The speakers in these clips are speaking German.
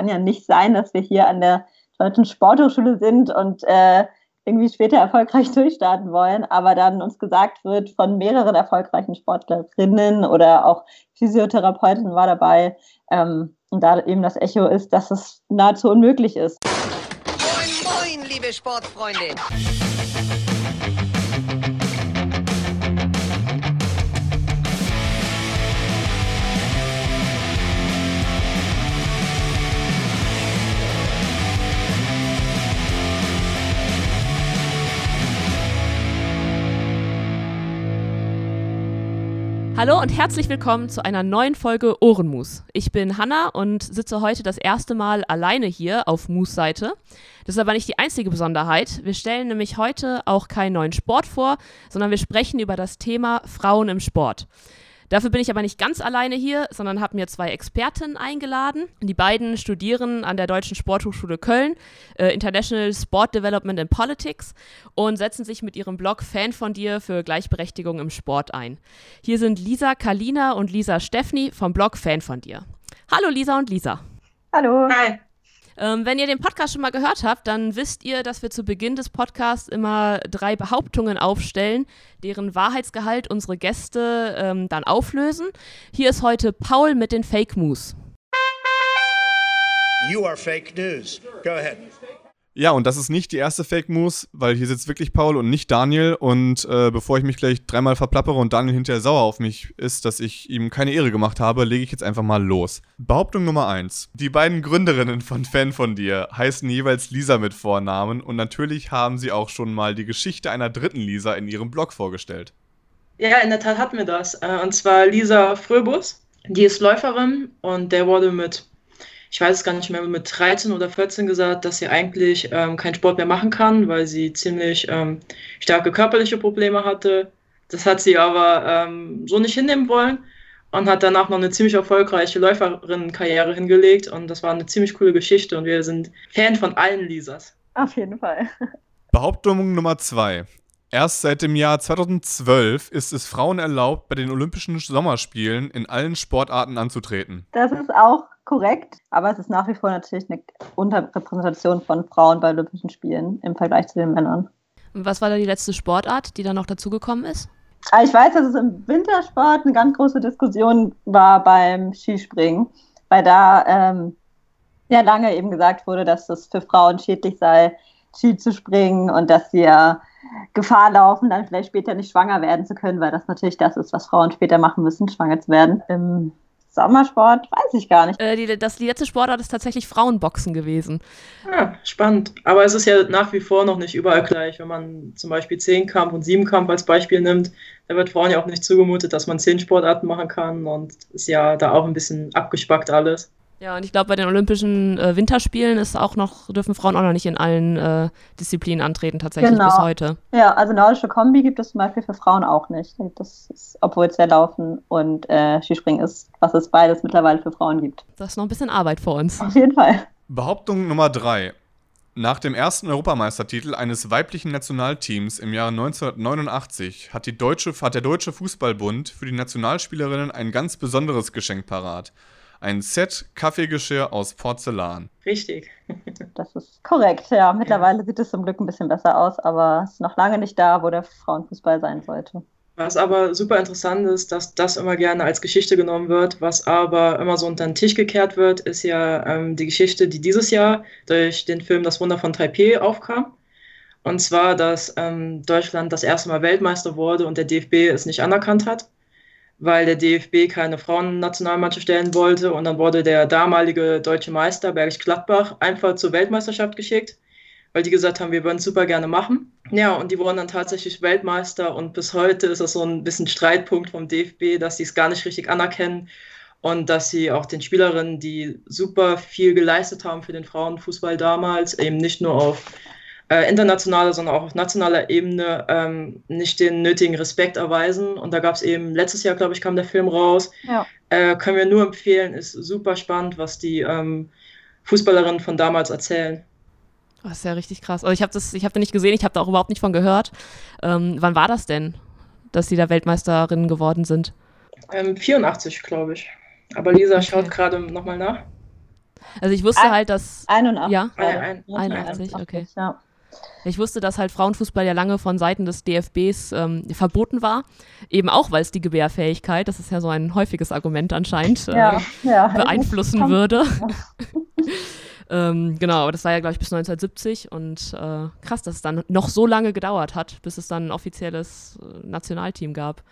kann ja nicht sein, dass wir hier an der deutschen Sporthochschule sind und äh, irgendwie später erfolgreich durchstarten wollen, aber dann uns gesagt wird von mehreren erfolgreichen Sportlerinnen oder auch Physiotherapeuten war dabei ähm, und da eben das Echo ist, dass es nahezu unmöglich ist. Moin, moin, liebe Sportfreunde! Hallo und herzlich willkommen zu einer neuen Folge Ohrenmus. Ich bin Hanna und sitze heute das erste Mal alleine hier auf Mus Seite. Das ist aber nicht die einzige Besonderheit. Wir stellen nämlich heute auch keinen neuen Sport vor, sondern wir sprechen über das Thema Frauen im Sport. Dafür bin ich aber nicht ganz alleine hier, sondern habe mir zwei Expertinnen eingeladen. Die beiden studieren an der Deutschen Sporthochschule Köln äh, International Sport Development and Politics und setzen sich mit ihrem Blog Fan von dir für Gleichberechtigung im Sport ein. Hier sind Lisa Kalina und Lisa Steffni vom Blog Fan von dir. Hallo Lisa und Lisa. Hallo. Hi. Ähm, wenn ihr den Podcast schon mal gehört habt, dann wisst ihr, dass wir zu Beginn des Podcasts immer drei Behauptungen aufstellen, deren Wahrheitsgehalt unsere Gäste ähm, dann auflösen. Hier ist heute Paul mit den Fake Moves. You are fake news. Go ahead. Ja, und das ist nicht die erste Fake News, weil hier sitzt wirklich Paul und nicht Daniel. Und äh, bevor ich mich gleich dreimal verplappere und Daniel hinterher sauer auf mich ist, dass ich ihm keine Ehre gemacht habe, lege ich jetzt einfach mal los. Behauptung Nummer 1. Die beiden Gründerinnen von Fan von dir heißen jeweils Lisa mit Vornamen und natürlich haben sie auch schon mal die Geschichte einer dritten Lisa in ihrem Blog vorgestellt. Ja, in der Tat hatten wir das. Äh, und zwar Lisa Fröbus. Die ist Läuferin und der wurde mit ich weiß es gar nicht mehr, mit 13 oder 14 gesagt, dass sie eigentlich ähm, keinen Sport mehr machen kann, weil sie ziemlich ähm, starke körperliche Probleme hatte. Das hat sie aber ähm, so nicht hinnehmen wollen und hat danach noch eine ziemlich erfolgreiche Läuferinnenkarriere hingelegt und das war eine ziemlich coole Geschichte und wir sind Fan von allen Lisas. Auf jeden Fall. Behauptung Nummer 2. Erst seit dem Jahr 2012 ist es Frauen erlaubt, bei den Olympischen Sommerspielen in allen Sportarten anzutreten. Das ist auch korrekt, aber es ist nach wie vor natürlich eine Unterrepräsentation von Frauen bei Olympischen Spielen im Vergleich zu den Männern. Was war da die letzte Sportart, die da noch dazugekommen ist? Ah, ich weiß, dass es im Wintersport eine ganz große Diskussion war beim Skispringen, weil da ähm, ja lange eben gesagt wurde, dass es für Frauen schädlich sei, Ski zu springen und dass sie ja Gefahr laufen, dann vielleicht später nicht schwanger werden zu können, weil das natürlich das ist, was Frauen später machen müssen, schwanger zu werden. Im Sommersport weiß ich gar nicht. Äh, die, das, die letzte Sportart ist tatsächlich Frauenboxen gewesen. Ja, spannend. Aber es ist ja nach wie vor noch nicht überall gleich. Wenn man zum Beispiel Zehnkampf und Siebenkampf als Beispiel nimmt, da wird Frauen ja auch nicht zugemutet, dass man zehn Sportarten machen kann und ist ja da auch ein bisschen abgespackt alles. Ja, und ich glaube, bei den Olympischen äh, Winterspielen ist auch noch, dürfen Frauen auch noch nicht in allen äh, Disziplinen antreten, tatsächlich genau. bis heute. Ja, also nordische Kombi gibt es zum Beispiel für Frauen auch nicht. Das ist, obwohl es ja Laufen und äh, Skispringen ist, was es beides mittlerweile für Frauen gibt. Das ist noch ein bisschen Arbeit vor uns. Auf jeden Fall. Behauptung Nummer drei. Nach dem ersten Europameistertitel eines weiblichen Nationalteams im Jahre 1989 hat, die Deutsche, hat der Deutsche Fußballbund für die Nationalspielerinnen ein ganz besonderes Geschenk parat ein Set Kaffeegeschirr aus Porzellan. Richtig. das ist korrekt, ja. Mittlerweile ja. sieht es zum Glück ein bisschen besser aus, aber es ist noch lange nicht da, wo der Frauenfußball sein sollte. Was aber super interessant ist, dass das immer gerne als Geschichte genommen wird, was aber immer so unter den Tisch gekehrt wird, ist ja ähm, die Geschichte, die dieses Jahr durch den Film Das Wunder von Taipei aufkam. Und zwar, dass ähm, Deutschland das erste Mal Weltmeister wurde und der DFB es nicht anerkannt hat weil der DFB keine Frauennationalmannschaft stellen wollte. Und dann wurde der damalige deutsche Meister Bergisch Gladbach einfach zur Weltmeisterschaft geschickt, weil die gesagt haben, wir würden es super gerne machen. Ja, und die wurden dann tatsächlich Weltmeister. Und bis heute ist das so ein bisschen Streitpunkt vom DFB, dass sie es gar nicht richtig anerkennen und dass sie auch den Spielerinnen, die super viel geleistet haben für den Frauenfußball damals, eben nicht nur auf äh, internationaler, sondern auch auf nationaler Ebene ähm, nicht den nötigen Respekt erweisen. Und da gab es eben, letztes Jahr, glaube ich, kam der Film raus. Ja. Äh, können wir nur empfehlen, ist super spannend, was die ähm, Fußballerinnen von damals erzählen. Das ist ja richtig krass. Also ich habe das, den nicht gesehen, ich habe da auch überhaupt nicht von gehört. Ähm, wann war das denn, dass sie da Weltmeisterinnen geworden sind? 84, ähm, glaube ich. Aber Lisa okay. schaut gerade nochmal nach. Also ich wusste Ein- halt, dass 81. Ja? Ah, ja, ein- 81, okay. Ja. Ich wusste, dass halt Frauenfußball ja lange von Seiten des DFBs ähm, verboten war. Eben auch, weil es die Gebärfähigkeit, das ist ja so ein häufiges Argument anscheinend, äh, Ja, ja. beeinflussen würde. ähm, genau, aber das war ja, glaube ich, bis 1970 und äh, krass, dass es dann noch so lange gedauert hat, bis es dann ein offizielles äh, Nationalteam gab.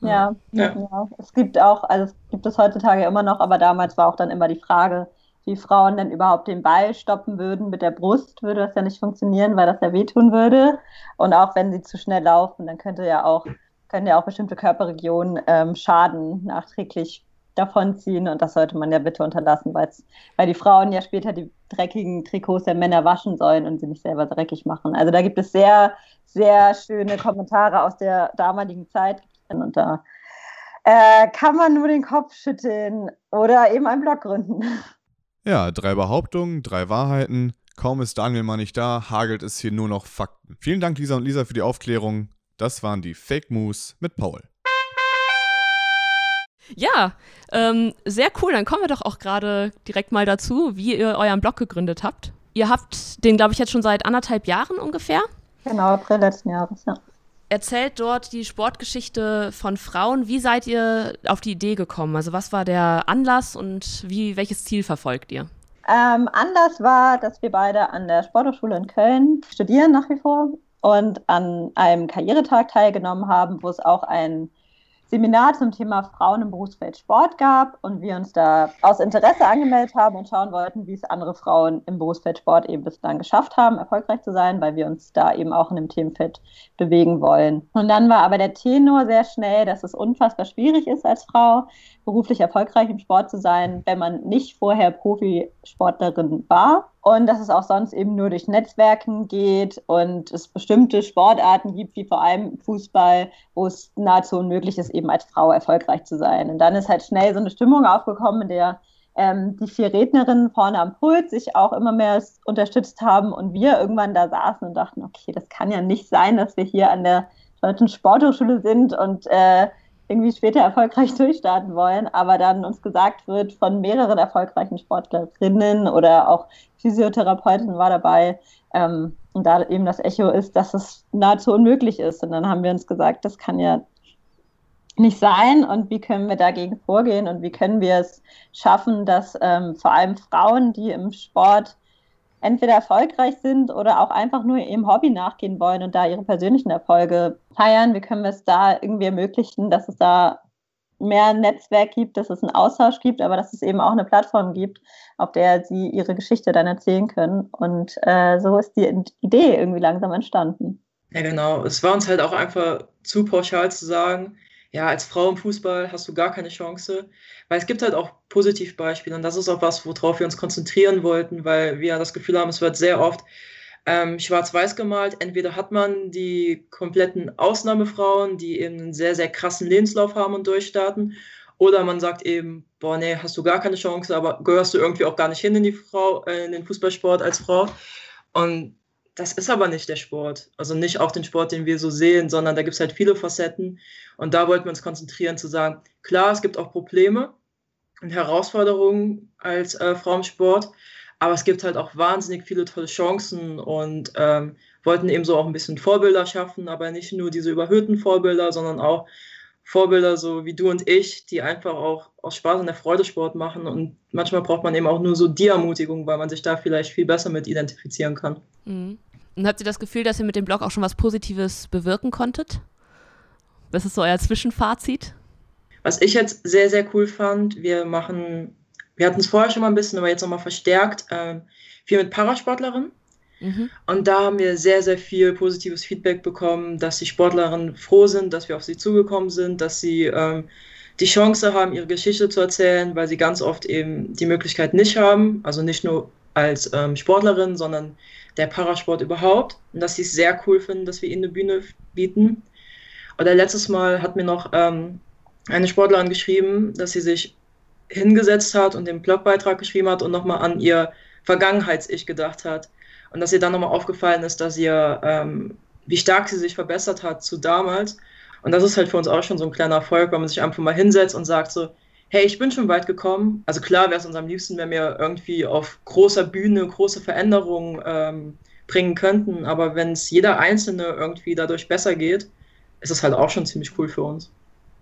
Ja, Ja. ja. Es gibt auch, also es gibt es heutzutage immer noch, aber damals war auch dann immer die Frage, wie Frauen denn überhaupt den Ball stoppen würden. Mit der Brust würde das ja nicht funktionieren, weil das ja wehtun würde. Und auch wenn sie zu schnell laufen, dann könnte ja auch, können ja auch bestimmte Körperregionen ähm, Schaden nachträglich davonziehen. Und das sollte man ja bitte unterlassen, weil die Frauen ja später die dreckigen Trikots der Männer waschen sollen und sie nicht selber dreckig machen. Also da gibt es sehr, sehr schöne Kommentare aus der damaligen Zeit. Und da äh, kann man nur den Kopf schütteln oder eben einen Blog gründen. Ja, drei Behauptungen, drei Wahrheiten. Kaum ist Daniel mal nicht da, hagelt es hier nur noch Fakten. Vielen Dank, Lisa und Lisa, für die Aufklärung. Das waren die Fake Moves mit Paul. Ja, ähm, sehr cool. Dann kommen wir doch auch gerade direkt mal dazu, wie ihr euren Blog gegründet habt. Ihr habt den, glaube ich, jetzt schon seit anderthalb Jahren ungefähr. Genau, April letzten Jahres, ja. Erzählt dort die Sportgeschichte von Frauen. Wie seid ihr auf die Idee gekommen? Also was war der Anlass und wie, welches Ziel verfolgt ihr? Ähm, Anlass war, dass wir beide an der Sporthochschule in Köln studieren nach wie vor und an einem Karrieretag teilgenommen haben, wo es auch ein Seminar zum Thema Frauen im Berufsfeld Sport gab und wir uns da aus Interesse angemeldet haben und schauen wollten, wie es andere Frauen im Berufsfeld Sport eben bislang geschafft haben, erfolgreich zu sein, weil wir uns da eben auch in dem Themenfeld bewegen wollen. Und dann war aber der Tenor sehr schnell, dass es unfassbar schwierig ist, als Frau beruflich erfolgreich im Sport zu sein, wenn man nicht vorher Profisportlerin war. Und dass es auch sonst eben nur durch Netzwerken geht und es bestimmte Sportarten gibt, wie vor allem Fußball, wo es nahezu unmöglich ist, eben als Frau erfolgreich zu sein. Und dann ist halt schnell so eine Stimmung aufgekommen, in der ähm, die vier Rednerinnen vorne am Pult sich auch immer mehr unterstützt haben und wir irgendwann da saßen und dachten, okay, das kann ja nicht sein, dass wir hier an der Deutschen Sporthochschule sind und äh, irgendwie später erfolgreich durchstarten wollen, aber dann uns gesagt wird von mehreren erfolgreichen Sportlerinnen oder auch Physiotherapeuten war dabei, ähm, und da eben das Echo ist, dass es nahezu unmöglich ist. Und dann haben wir uns gesagt, das kann ja nicht sein und wie können wir dagegen vorgehen und wie können wir es schaffen, dass ähm, vor allem Frauen, die im Sport entweder erfolgreich sind oder auch einfach nur ihrem Hobby nachgehen wollen und da ihre persönlichen Erfolge feiern, wie können wir es da irgendwie ermöglichen, dass es da mehr Netzwerk gibt, dass es einen Austausch gibt, aber dass es eben auch eine Plattform gibt, auf der sie ihre Geschichte dann erzählen können. Und äh, so ist die Idee irgendwie langsam entstanden. Ja, genau. Es war uns halt auch einfach zu pauschal zu sagen, ja, als Frau im Fußball hast du gar keine Chance. Weil es gibt halt auch Positivbeispiele und das ist auch was, worauf wir uns konzentrieren wollten, weil wir das Gefühl haben, es wird sehr oft ähm, schwarz-weiß gemalt. Entweder hat man die kompletten Ausnahmefrauen, die eben einen sehr, sehr krassen Lebenslauf haben und durchstarten. Oder man sagt eben, boah, nee, hast du gar keine Chance, aber gehörst du irgendwie auch gar nicht hin in die Frau, äh, in den Fußballsport als Frau. Und das ist aber nicht der Sport. Also nicht auch den Sport, den wir so sehen, sondern da gibt es halt viele Facetten. Und da wollten wir uns konzentrieren, zu sagen, klar, es gibt auch Probleme und Herausforderungen als äh, Frau im Sport, aber es gibt halt auch wahnsinnig viele tolle Chancen und ähm, wollten ebenso auch ein bisschen Vorbilder schaffen, aber nicht nur diese überhöhten Vorbilder, sondern auch Vorbilder so wie du und ich, die einfach auch aus Spaß und der Freude Sport machen. Und manchmal braucht man eben auch nur so die Ermutigung, weil man sich da vielleicht viel besser mit identifizieren kann. Mhm. Und habt ihr das Gefühl, dass ihr mit dem Blog auch schon was Positives bewirken konntet? Was ist so euer Zwischenfazit? Was ich jetzt sehr, sehr cool fand, wir machen, wir hatten es vorher schon mal ein bisschen, aber jetzt nochmal verstärkt, äh, viel mit Parasportlerinnen. Mhm. Und da haben wir sehr, sehr viel positives Feedback bekommen, dass die Sportlerinnen froh sind, dass wir auf sie zugekommen sind, dass sie ähm, die Chance haben, ihre Geschichte zu erzählen, weil sie ganz oft eben die Möglichkeit nicht haben, also nicht nur als ähm, Sportlerin, sondern der Parasport überhaupt. Und dass sie es sehr cool finden, dass wir ihnen eine Bühne bieten. Oder letztes Mal hat mir noch ähm, eine Sportlerin geschrieben, dass sie sich hingesetzt hat und den Blogbeitrag geschrieben hat und nochmal an ihr Vergangenheits-Ich gedacht hat. Und dass ihr dann nochmal aufgefallen ist, dass ihr, ähm, wie stark sie sich verbessert hat zu damals. Und das ist halt für uns auch schon so ein kleiner Erfolg, weil man sich einfach mal hinsetzt und sagt so, hey, ich bin schon weit gekommen. Also klar wäre es uns am liebsten, wenn wir irgendwie auf großer Bühne große Veränderungen ähm, bringen könnten, aber wenn es jeder Einzelne irgendwie dadurch besser geht, ist es halt auch schon ziemlich cool für uns.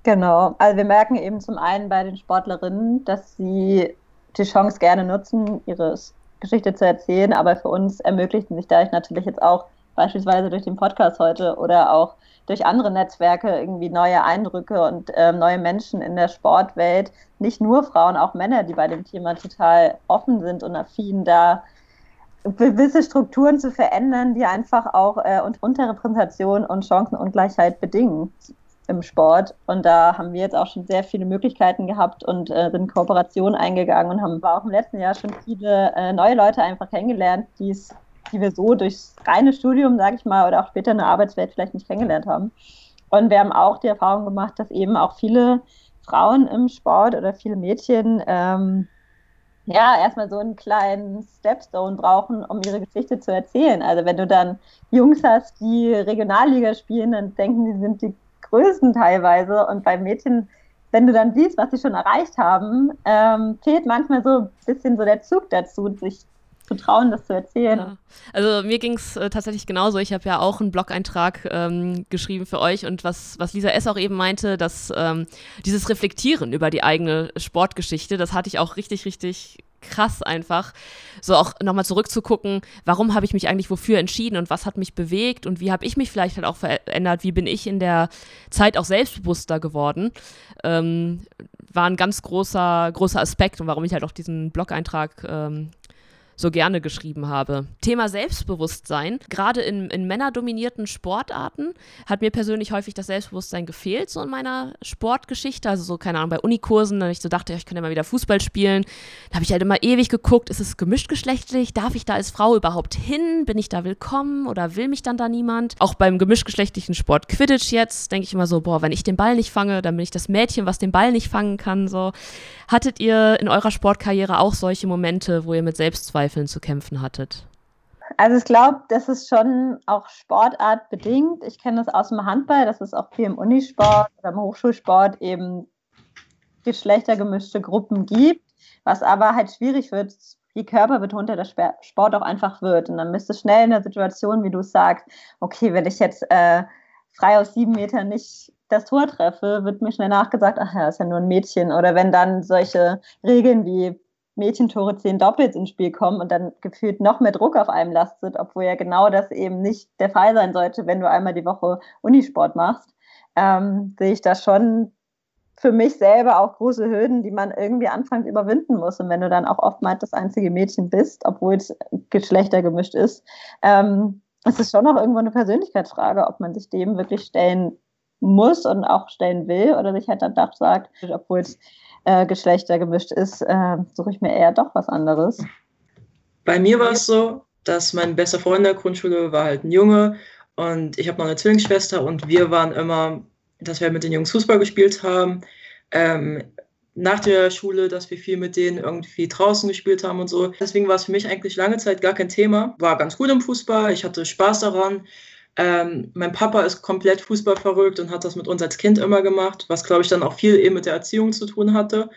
Genau, also wir merken eben zum einen bei den Sportlerinnen, dass sie die Chance gerne nutzen, ihre Geschichte zu erzählen, aber für uns ermöglichen sich dadurch natürlich jetzt auch beispielsweise durch den Podcast heute oder auch durch andere Netzwerke irgendwie neue Eindrücke und äh, neue Menschen in der Sportwelt, nicht nur Frauen, auch Männer, die bei dem Thema total offen sind und affin, da gewisse Strukturen zu verändern, die einfach auch äh, und Unterrepräsentation und Chancenungleichheit bedingen im Sport. Und da haben wir jetzt auch schon sehr viele Möglichkeiten gehabt und äh, sind Kooperationen eingegangen und haben auch im letzten Jahr schon viele äh, neue Leute einfach kennengelernt, die es die wir so durchs reine Studium, sage ich mal, oder auch später in der Arbeitswelt vielleicht nicht kennengelernt haben. Und wir haben auch die Erfahrung gemacht, dass eben auch viele Frauen im Sport oder viele Mädchen ähm, ja erstmal so einen kleinen Stepstone brauchen, um ihre Geschichte zu erzählen. Also wenn du dann Jungs hast, die Regionalliga spielen, dann denken sie sind die größten teilweise. Und bei Mädchen, wenn du dann siehst, was sie schon erreicht haben, ähm, fehlt manchmal so ein bisschen so der Zug dazu, sich zu trauen, das zu erzählen. Ja. Also mir ging es äh, tatsächlich genauso. Ich habe ja auch einen Blog-Eintrag ähm, geschrieben für euch und was, was Lisa S. auch eben meinte, dass ähm, dieses Reflektieren über die eigene Sportgeschichte, das hatte ich auch richtig, richtig krass einfach. So auch nochmal zurückzugucken, warum habe ich mich eigentlich wofür entschieden und was hat mich bewegt und wie habe ich mich vielleicht halt auch verändert, wie bin ich in der Zeit auch selbstbewusster geworden, ähm, war ein ganz großer, großer Aspekt und warum ich halt auch diesen Blog-Eintrag ähm, so gerne geschrieben habe. Thema Selbstbewusstsein. Gerade in, in männerdominierten Sportarten hat mir persönlich häufig das Selbstbewusstsein gefehlt, so in meiner Sportgeschichte. Also so, keine Ahnung, bei Unikursen, da ich so dachte, ich kann ja mal wieder Fußball spielen. Da habe ich halt immer ewig geguckt, ist es gemischtgeschlechtlich? Darf ich da als Frau überhaupt hin? Bin ich da willkommen oder will mich dann da niemand? Auch beim gemischtgeschlechtlichen Sport Quidditch jetzt denke ich immer so, boah, wenn ich den Ball nicht fange, dann bin ich das Mädchen, was den Ball nicht fangen kann. So. Hattet ihr in eurer Sportkarriere auch solche Momente, wo ihr mit Selbstzweifeln Zweifeln zu kämpfen hattet? Also ich glaube, das ist schon auch sportartbedingt. Ich kenne das aus dem Handball, dass es auch viel im Unisport oder im Hochschulsport eben geschlechtergemischte Gruppen gibt, was aber halt schwierig wird, je körperbetonter der Sport auch einfach wird. Und dann bist du schnell in der Situation, wie du sagst, okay, wenn ich jetzt äh, frei aus sieben Metern nicht das Tor treffe, wird mir schnell nachgesagt, ach ja, ist ja nur ein Mädchen. Oder wenn dann solche Regeln wie Mädchentore zehn doppelt ins Spiel kommen und dann gefühlt noch mehr Druck auf einem lastet, obwohl ja genau das eben nicht der Fall sein sollte, wenn du einmal die Woche Unisport machst, ähm, sehe ich da schon für mich selber auch große Hürden, die man irgendwie anfangs überwinden muss. Und wenn du dann auch oftmals das einzige Mädchen bist, obwohl es geschlechtergemischt ist, ähm, es ist schon noch irgendwo eine Persönlichkeitsfrage, ob man sich dem wirklich stellen muss und auch stellen will oder sich halt dann doch sagt, obwohl es äh, Geschlechter gemischt ist, äh, suche ich mir eher doch was anderes. Bei mir war es so, dass mein bester Freund in der Grundschule war halt ein Junge und ich habe noch eine Zwillingsschwester und wir waren immer, dass wir mit den Jungs Fußball gespielt haben. Ähm, nach der Schule, dass wir viel mit denen irgendwie draußen gespielt haben und so. Deswegen war es für mich eigentlich lange Zeit gar kein Thema. War ganz gut im Fußball, ich hatte Spaß daran. Ähm, mein Papa ist komplett Fußball verrückt und hat das mit uns als Kind immer gemacht, was glaube ich dann auch viel eben mit der Erziehung zu tun hatte.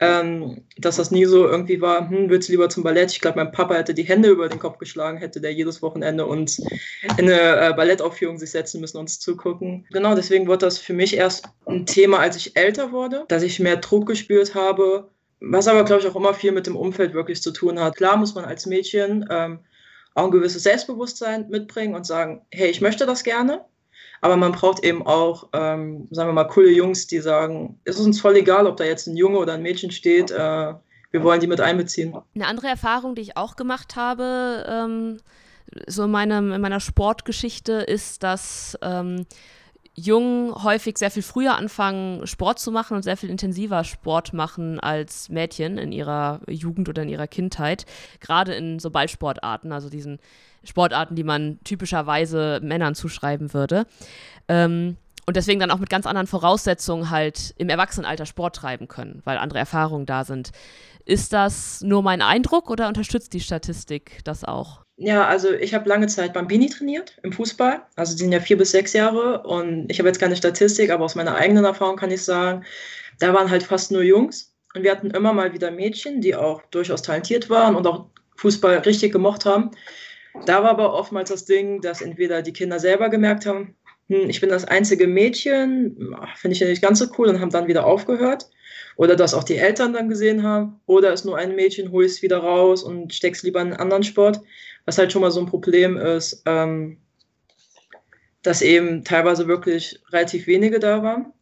Ähm, dass das nie so irgendwie war, hm, willst du lieber zum Ballett? Ich glaube, mein Papa hätte die Hände über den Kopf geschlagen, hätte der jedes Wochenende uns in eine äh, Ballettaufführung sich setzen müssen, uns zugucken. Genau, deswegen wurde das für mich erst ein Thema, als ich älter wurde, dass ich mehr Druck gespürt habe, was aber, glaube ich, auch immer viel mit dem Umfeld wirklich zu tun hat. Klar muss man als Mädchen ähm, auch ein gewisses Selbstbewusstsein mitbringen und sagen, hey, ich möchte das gerne. Aber man braucht eben auch, ähm, sagen wir mal, coole Jungs, die sagen, es ist uns voll egal, ob da jetzt ein Junge oder ein Mädchen steht, äh, wir wollen die mit einbeziehen. Eine andere Erfahrung, die ich auch gemacht habe, ähm, so in, meinem, in meiner Sportgeschichte, ist, dass ähm, Jungen häufig sehr viel früher anfangen, Sport zu machen und sehr viel intensiver Sport machen als Mädchen in ihrer Jugend oder in ihrer Kindheit. Gerade in so Ballsportarten, also diesen Sportarten, die man typischerweise Männern zuschreiben würde. Ähm, und deswegen dann auch mit ganz anderen Voraussetzungen halt im Erwachsenenalter Sport treiben können, weil andere Erfahrungen da sind. Ist das nur mein Eindruck oder unterstützt die Statistik das auch? Ja, also ich habe lange Zeit Bambini trainiert im Fußball. Also die sind ja vier bis sechs Jahre und ich habe jetzt keine Statistik, aber aus meiner eigenen Erfahrung kann ich sagen, da waren halt fast nur Jungs. Und wir hatten immer mal wieder Mädchen, die auch durchaus talentiert waren und auch Fußball richtig gemocht haben. Da war aber oftmals das Ding, dass entweder die Kinder selber gemerkt haben, ich bin das einzige Mädchen, finde ich ja nicht ganz so cool und haben dann wieder aufgehört. Oder dass auch die Eltern dann gesehen haben, oder ist nur ein Mädchen, hol es wieder raus und steck's lieber in einen anderen Sport. Was halt schon mal so ein Problem ist, ähm, dass eben teilweise wirklich relativ wenige da waren.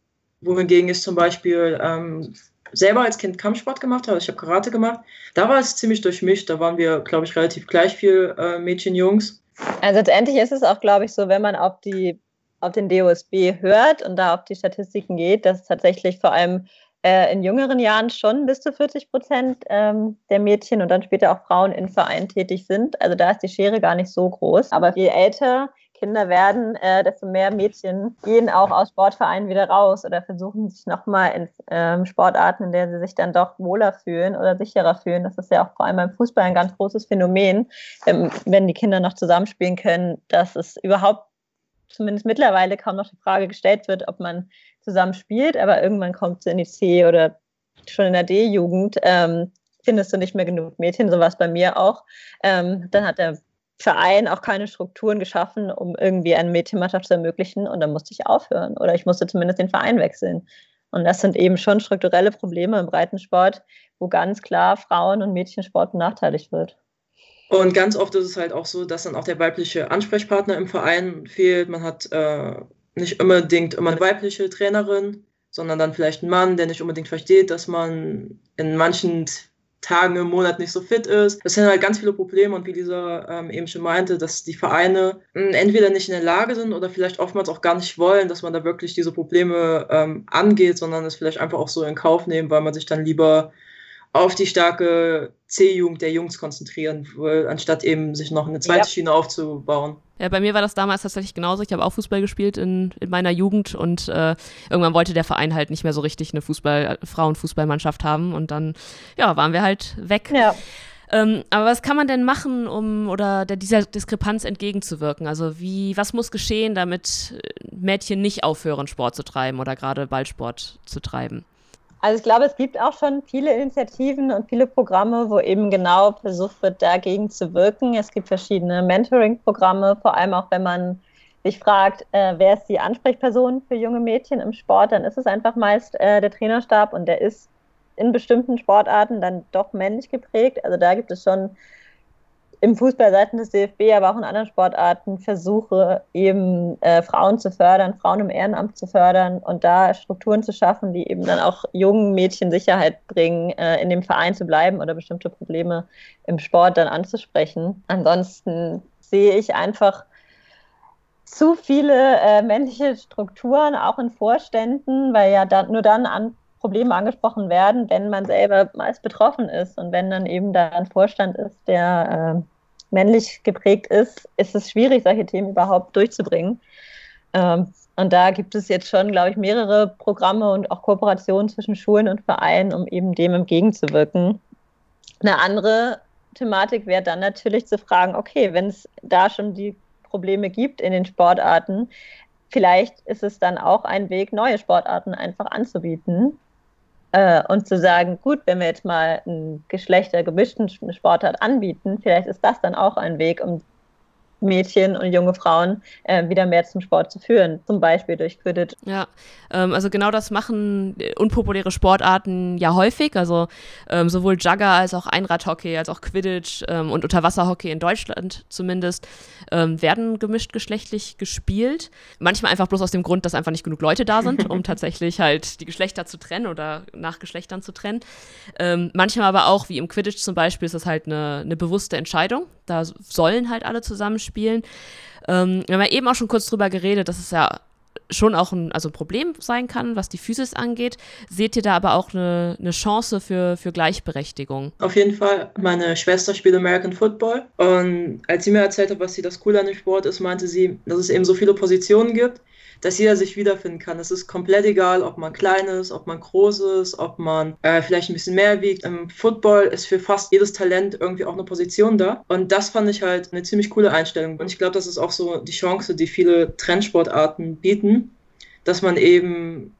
Wohingegen ich zum Beispiel ähm, selber als Kind Kampfsport gemacht habe, ich habe Karate gemacht. Da war es ziemlich durchmischt. Da waren wir, glaube ich, relativ gleich viel äh, Mädchen, Jungs. Also letztendlich ist es auch, glaube ich, so, wenn man auf die auf den DOSB hört und da auf die Statistiken geht, dass tatsächlich vor allem äh, in jüngeren Jahren schon bis zu 40 Prozent ähm, der Mädchen und dann später auch Frauen in Vereinen tätig sind. Also da ist die Schere gar nicht so groß. Aber je älter Kinder werden, äh, desto mehr Mädchen gehen auch aus Sportvereinen wieder raus oder versuchen sich nochmal in ähm, Sportarten, in denen sie sich dann doch wohler fühlen oder sicherer fühlen. Das ist ja auch vor allem beim Fußball ein ganz großes Phänomen, ähm, wenn die Kinder noch zusammenspielen können, dass es überhaupt zumindest mittlerweile kaum noch die Frage gestellt wird, ob man zusammen spielt, aber irgendwann kommt es in die C oder schon in der D-Jugend, ähm, findest du nicht mehr genug Mädchen, so war es bei mir auch. Ähm, dann hat der Verein auch keine Strukturen geschaffen, um irgendwie eine Mädchenmannschaft zu ermöglichen und dann musste ich aufhören oder ich musste zumindest den Verein wechseln. Und das sind eben schon strukturelle Probleme im Breitensport, wo ganz klar Frauen- und Mädchensport benachteiligt wird. Und ganz oft ist es halt auch so, dass dann auch der weibliche Ansprechpartner im Verein fehlt. Man hat äh, nicht unbedingt immer eine weibliche Trainerin, sondern dann vielleicht einen Mann, der nicht unbedingt versteht, dass man in manchen Tagen im Monat nicht so fit ist. Das sind halt ganz viele Probleme und wie Lisa ähm, eben schon meinte, dass die Vereine hm, entweder nicht in der Lage sind oder vielleicht oftmals auch gar nicht wollen, dass man da wirklich diese Probleme ähm, angeht, sondern es vielleicht einfach auch so in Kauf nehmen, weil man sich dann lieber auf die starke C-Jugend der Jungs konzentrieren will, anstatt eben sich noch eine zweite ja. Schiene aufzubauen. Ja, bei mir war das damals tatsächlich genauso. Ich habe auch Fußball gespielt in, in meiner Jugend und äh, irgendwann wollte der Verein halt nicht mehr so richtig eine Fußball, Frauenfußballmannschaft haben und dann, ja, waren wir halt weg. Ja. Ähm, aber was kann man denn machen, um oder der, dieser Diskrepanz entgegenzuwirken? Also wie, was muss geschehen, damit Mädchen nicht aufhören, Sport zu treiben oder gerade Ballsport zu treiben? Also ich glaube, es gibt auch schon viele Initiativen und viele Programme, wo eben genau versucht wird, dagegen zu wirken. Es gibt verschiedene Mentoring-Programme, vor allem auch wenn man sich fragt, äh, wer ist die Ansprechperson für junge Mädchen im Sport, dann ist es einfach meist äh, der Trainerstab und der ist in bestimmten Sportarten dann doch männlich geprägt. Also da gibt es schon im Fußball seitens des DFB, aber auch in anderen Sportarten Versuche, eben äh, Frauen zu fördern, Frauen im Ehrenamt zu fördern und da Strukturen zu schaffen, die eben dann auch jungen Mädchen Sicherheit bringen, äh, in dem Verein zu bleiben oder bestimmte Probleme im Sport dann anzusprechen. Ansonsten sehe ich einfach zu viele äh, männliche Strukturen, auch in Vorständen, weil ja dann, nur dann an Probleme angesprochen werden, wenn man selber meist betroffen ist und wenn dann eben da ein Vorstand ist, der äh, männlich geprägt ist, ist es schwierig, solche Themen überhaupt durchzubringen. Ähm, und da gibt es jetzt schon, glaube ich, mehrere Programme und auch Kooperationen zwischen Schulen und Vereinen, um eben dem entgegenzuwirken. Eine andere Thematik wäre dann natürlich zu fragen, okay, wenn es da schon die Probleme gibt in den Sportarten, vielleicht ist es dann auch ein Weg, neue Sportarten einfach anzubieten äh, und zu sagen, gut, wenn wir jetzt mal einen geschlechtergemischten Sportart anbieten, vielleicht ist das dann auch ein Weg, um Mädchen und junge Frauen äh, wieder mehr zum Sport zu führen, zum Beispiel durch Quidditch. Ja, ähm, also genau das machen äh, unpopuläre Sportarten ja häufig. Also ähm, sowohl Jugger als auch Einradhockey, als auch Quidditch ähm, und Unterwasserhockey in Deutschland zumindest ähm, werden gemischt geschlechtlich gespielt. Manchmal einfach bloß aus dem Grund, dass einfach nicht genug Leute da sind, um tatsächlich halt die Geschlechter zu trennen oder nach Geschlechtern zu trennen. Ähm, manchmal aber auch, wie im Quidditch zum Beispiel, ist das halt eine, eine bewusste Entscheidung. Da sollen halt alle zusammen spielen. Ähm, wir haben ja eben auch schon kurz drüber geredet, dass es ja schon auch ein, also ein Problem sein kann, was die Physis angeht. Seht ihr da aber auch eine, eine Chance für, für Gleichberechtigung? Auf jeden Fall. Meine Schwester spielt American Football und als sie mir erzählt hat, was sie das Coole an dem Sport ist, meinte sie, dass es eben so viele Positionen gibt, dass jeder sich wiederfinden kann. Es ist komplett egal, ob man klein ist, ob man groß ist, ob man äh, vielleicht ein bisschen mehr wiegt. Im Football ist für fast jedes Talent irgendwie auch eine Position da. Und das fand ich halt eine ziemlich coole Einstellung. Und ich glaube, das ist auch so die Chance, die viele Trendsportarten bieten, dass man eben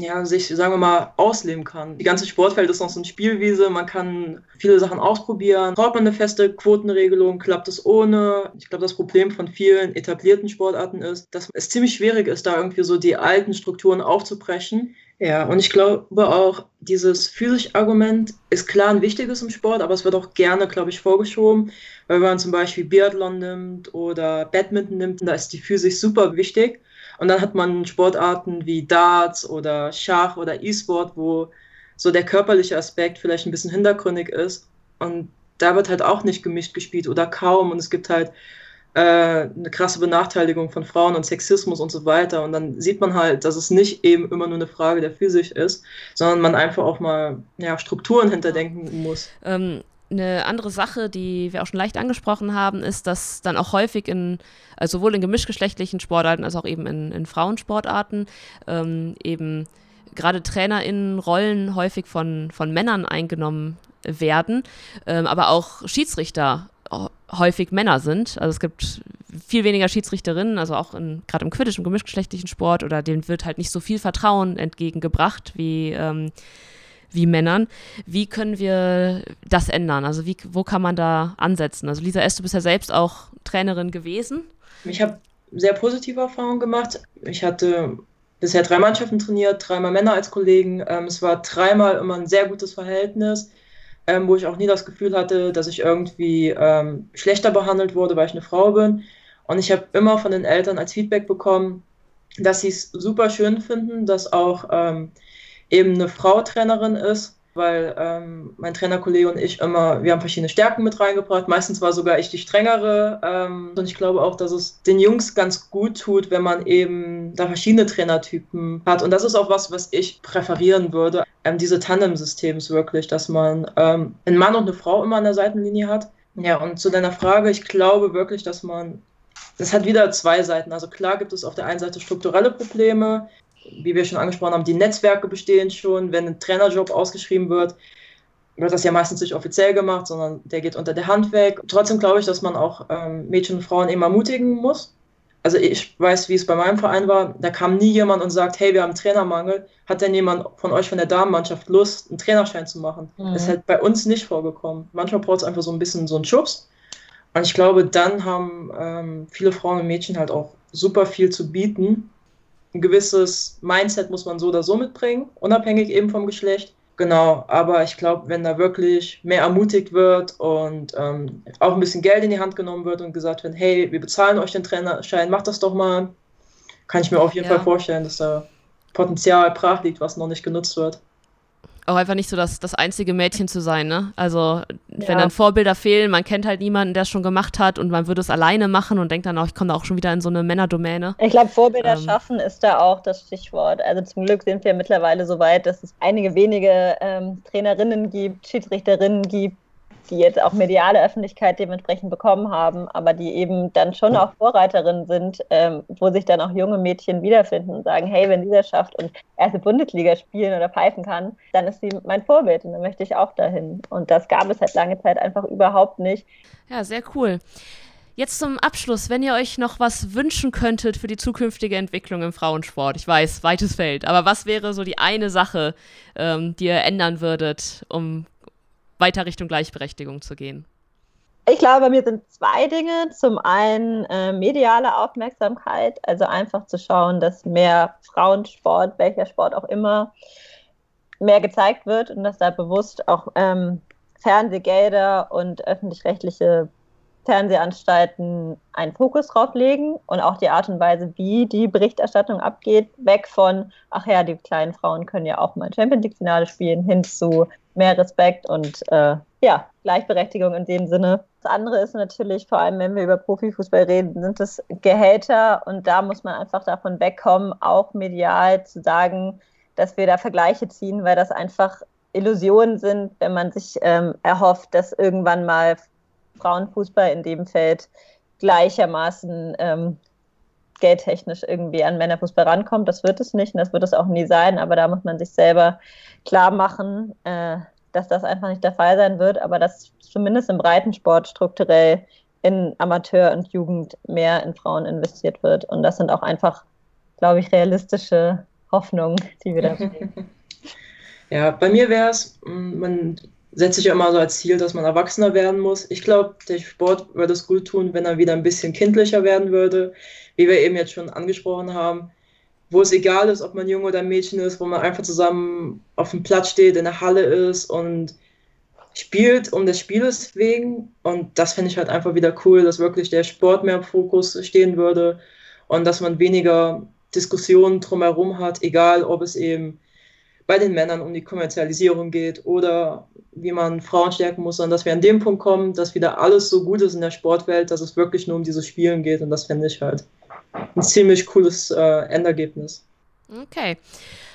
ja, sich, sagen wir mal, ausleben kann. Die ganze Sportfeld ist noch so eine Spielwiese, man kann viele Sachen ausprobieren. Braucht man eine feste Quotenregelung, klappt es ohne? Ich glaube, das Problem von vielen etablierten Sportarten ist, dass es ziemlich schwierig ist, da irgendwie so die alten Strukturen aufzubrechen. Ja, und ich glaube auch, dieses physische Argument ist klar ein wichtiges im Sport, aber es wird auch gerne, glaube ich, vorgeschoben. Weil wenn man zum Beispiel Biathlon nimmt oder Badminton nimmt, da ist die Physik super wichtig. Und dann hat man Sportarten wie Darts oder Schach oder E-Sport, wo so der körperliche Aspekt vielleicht ein bisschen hintergründig ist. Und da wird halt auch nicht gemischt gespielt oder kaum. Und es gibt halt äh, eine krasse Benachteiligung von Frauen und Sexismus und so weiter. Und dann sieht man halt, dass es nicht eben immer nur eine Frage der Physik ist, sondern man einfach auch mal ja, Strukturen hinterdenken muss. Ähm, eine andere Sache, die wir auch schon leicht angesprochen haben, ist, dass dann auch häufig in, also sowohl in gemischtgeschlechtlichen Sportarten als auch eben in, in Frauensportarten, ähm, eben gerade TrainerInnen-Rollen häufig von, von Männern eingenommen werden, ähm, aber auch Schiedsrichter häufig Männer sind. Also es gibt viel weniger Schiedsrichterinnen, also auch gerade im quidditch, im gemischtgeschlechtlichen Sport, oder denen wird halt nicht so viel Vertrauen entgegengebracht wie ähm, wie Männern. Wie können wir das ändern? Also wie, wo kann man da ansetzen? Also Lisa S., du bist ja selbst auch Trainerin gewesen. Ich habe sehr positive Erfahrungen gemacht. Ich hatte bisher drei Mannschaften trainiert, dreimal Männer als Kollegen. Ähm, es war dreimal immer ein sehr gutes Verhältnis, ähm, wo ich auch nie das Gefühl hatte, dass ich irgendwie ähm, schlechter behandelt wurde, weil ich eine Frau bin. Und ich habe immer von den Eltern als Feedback bekommen, dass sie es super schön finden, dass auch ähm, eben eine Frau Trainerin ist, weil ähm, mein Trainerkollege und ich immer, wir haben verschiedene Stärken mit reingebracht. Meistens war sogar ich die strengere. Ähm, und ich glaube auch, dass es den Jungs ganz gut tut, wenn man eben da verschiedene Trainertypen hat. Und das ist auch was, was ich präferieren würde. Ähm, diese Tandem-Systems wirklich, dass man ähm, einen Mann und eine Frau immer an der Seitenlinie hat. Ja, und zu deiner Frage, ich glaube wirklich, dass man das hat wieder zwei Seiten. Also klar gibt es auf der einen Seite strukturelle Probleme, wie wir schon angesprochen haben, die Netzwerke bestehen schon. Wenn ein Trainerjob ausgeschrieben wird, wird das ja meistens nicht offiziell gemacht, sondern der geht unter der Hand weg. Trotzdem glaube ich, dass man auch ähm, Mädchen und Frauen eben ermutigen muss. Also ich weiß, wie es bei meinem Verein war. Da kam nie jemand und sagt, hey, wir haben einen Trainermangel. Hat denn jemand von euch von der Damenmannschaft Lust, einen Trainerschein zu machen? Mhm. Das ist halt bei uns nicht vorgekommen. Manchmal braucht es einfach so ein bisschen so einen Schubs. Und ich glaube, dann haben ähm, viele Frauen und Mädchen halt auch super viel zu bieten ein gewisses Mindset muss man so oder so mitbringen, unabhängig eben vom Geschlecht. Genau, aber ich glaube, wenn da wirklich mehr ermutigt wird und ähm, auch ein bisschen Geld in die Hand genommen wird und gesagt wird, hey, wir bezahlen euch den Trainerschein, macht das doch mal, kann ich mir auf jeden ja. Fall vorstellen, dass da Potenzial brach liegt, was noch nicht genutzt wird auch einfach nicht so das, das einzige Mädchen zu sein, ne? Also, wenn ja. dann Vorbilder fehlen, man kennt halt niemanden, der es schon gemacht hat und man würde es alleine machen und denkt dann auch, ich komme da auch schon wieder in so eine Männerdomäne. Ich glaube, Vorbilder ähm. schaffen ist da auch das Stichwort. Also zum Glück sind wir mittlerweile so weit, dass es einige wenige ähm, Trainerinnen gibt, Schiedsrichterinnen gibt, die jetzt auch mediale Öffentlichkeit dementsprechend bekommen haben, aber die eben dann schon auch Vorreiterinnen sind, ähm, wo sich dann auch junge Mädchen wiederfinden und sagen, hey, wenn dieser schafft und erste Bundesliga spielen oder pfeifen kann, dann ist sie mein Vorbild und dann möchte ich auch dahin. Und das gab es halt lange Zeit einfach überhaupt nicht. Ja, sehr cool. Jetzt zum Abschluss, wenn ihr euch noch was wünschen könntet für die zukünftige Entwicklung im Frauensport. Ich weiß, weites Feld, aber was wäre so die eine Sache, ähm, die ihr ändern würdet, um weiter Richtung Gleichberechtigung zu gehen? Ich glaube, mir sind zwei Dinge. Zum einen äh, mediale Aufmerksamkeit, also einfach zu schauen, dass mehr Frauensport, welcher Sport auch immer, mehr gezeigt wird und dass da bewusst auch ähm, Fernsehgelder und öffentlich-rechtliche Fernsehanstalten einen Fokus drauf legen und auch die Art und Weise, wie die Berichterstattung abgeht, weg von, ach ja, die kleinen Frauen können ja auch mal Champions League-Finale spielen, hin zu mehr Respekt und äh, ja, Gleichberechtigung in dem Sinne. Das andere ist natürlich, vor allem wenn wir über Profifußball reden, sind es Gehälter und da muss man einfach davon wegkommen, auch medial zu sagen, dass wir da Vergleiche ziehen, weil das einfach Illusionen sind, wenn man sich ähm, erhofft, dass irgendwann mal Frauenfußball in dem Feld gleichermaßen ähm, geldtechnisch irgendwie an Männerfußball rankommt. Das wird es nicht und das wird es auch nie sein, aber da muss man sich selber klar machen, äh, dass das einfach nicht der Fall sein wird, aber dass zumindest im Breitensport strukturell in Amateur und Jugend mehr in Frauen investiert wird. Und das sind auch einfach, glaube ich, realistische Hoffnung, die wir da Ja, bei mir wäre es, man setzt sich ja immer so als Ziel, dass man erwachsener werden muss. Ich glaube, der Sport würde es gut tun, wenn er wieder ein bisschen kindlicher werden würde, wie wir eben jetzt schon angesprochen haben, wo es egal ist, ob man Junge oder Mädchen ist, wo man einfach zusammen auf dem Platz steht, in der Halle ist und spielt um des Spieles wegen. Und das finde ich halt einfach wieder cool, dass wirklich der Sport mehr im Fokus stehen würde und dass man weniger Diskussionen drumherum hat, egal ob es eben bei den Männern um die Kommerzialisierung geht oder wie man Frauen stärken muss, sondern dass wir an dem Punkt kommen, dass wieder alles so gut ist in der Sportwelt, dass es wirklich nur um dieses Spielen geht und das finde ich halt ein ziemlich cooles äh, Endergebnis. Okay.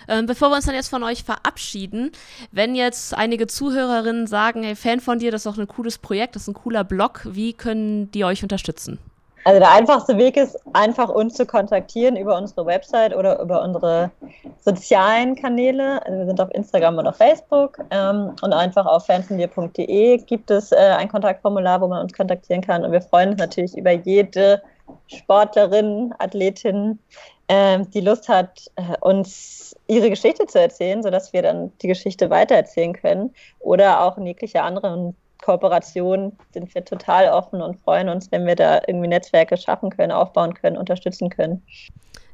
Ähm, bevor wir uns dann jetzt von euch verabschieden, wenn jetzt einige Zuhörerinnen sagen, hey, Fan von dir, das ist doch ein cooles Projekt, das ist ein cooler Blog, wie können die euch unterstützen? Also der einfachste Weg ist, einfach uns zu kontaktieren über unsere Website oder über unsere sozialen Kanäle. Also wir sind auf Instagram und auf Facebook ähm, und einfach auf fanfondir.de gibt es äh, ein Kontaktformular, wo man uns kontaktieren kann. Und wir freuen uns natürlich über jede Sportlerin, Athletin, äh, die Lust hat, äh, uns ihre Geschichte zu erzählen, sodass wir dann die Geschichte weitererzählen können oder auch in jeglicher anderen Kooperation sind wir total offen und freuen uns, wenn wir da irgendwie Netzwerke schaffen können, aufbauen können, unterstützen können.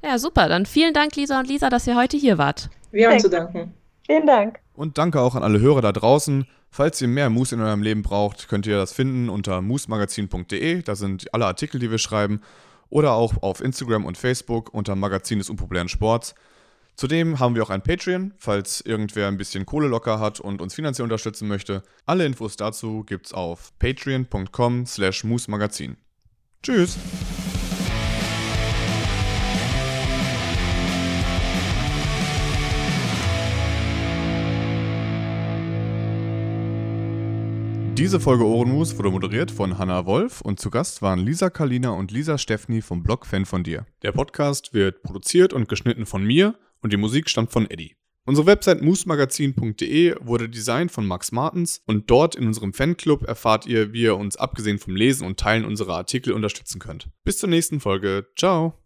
Ja, super. Dann vielen Dank, Lisa und Lisa, dass ihr heute hier wart. Wir haben zu danken. Vielen Dank. Und danke auch an alle Hörer da draußen. Falls ihr mehr Moose in eurem Leben braucht, könnt ihr das finden unter moosmagazin.de. Da sind alle Artikel, die wir schreiben. Oder auch auf Instagram und Facebook unter Magazin des unpopulären Sports. Zudem haben wir auch ein Patreon, falls irgendwer ein bisschen Kohle locker hat und uns finanziell unterstützen möchte. Alle Infos dazu gibt's auf patreon.com slash moosmagazin. Tschüss! Diese Folge Ohrenmus wurde moderiert von Hanna Wolf und zu Gast waren Lisa Kalina und Lisa Steffni vom Blog Fan von dir. Der Podcast wird produziert und geschnitten von mir und die Musik stammt von Eddie. Unsere Website moosmagazin.de wurde designt von Max Martens und dort in unserem Fanclub erfahrt ihr, wie ihr uns abgesehen vom Lesen und Teilen unserer Artikel unterstützen könnt. Bis zur nächsten Folge. Ciao!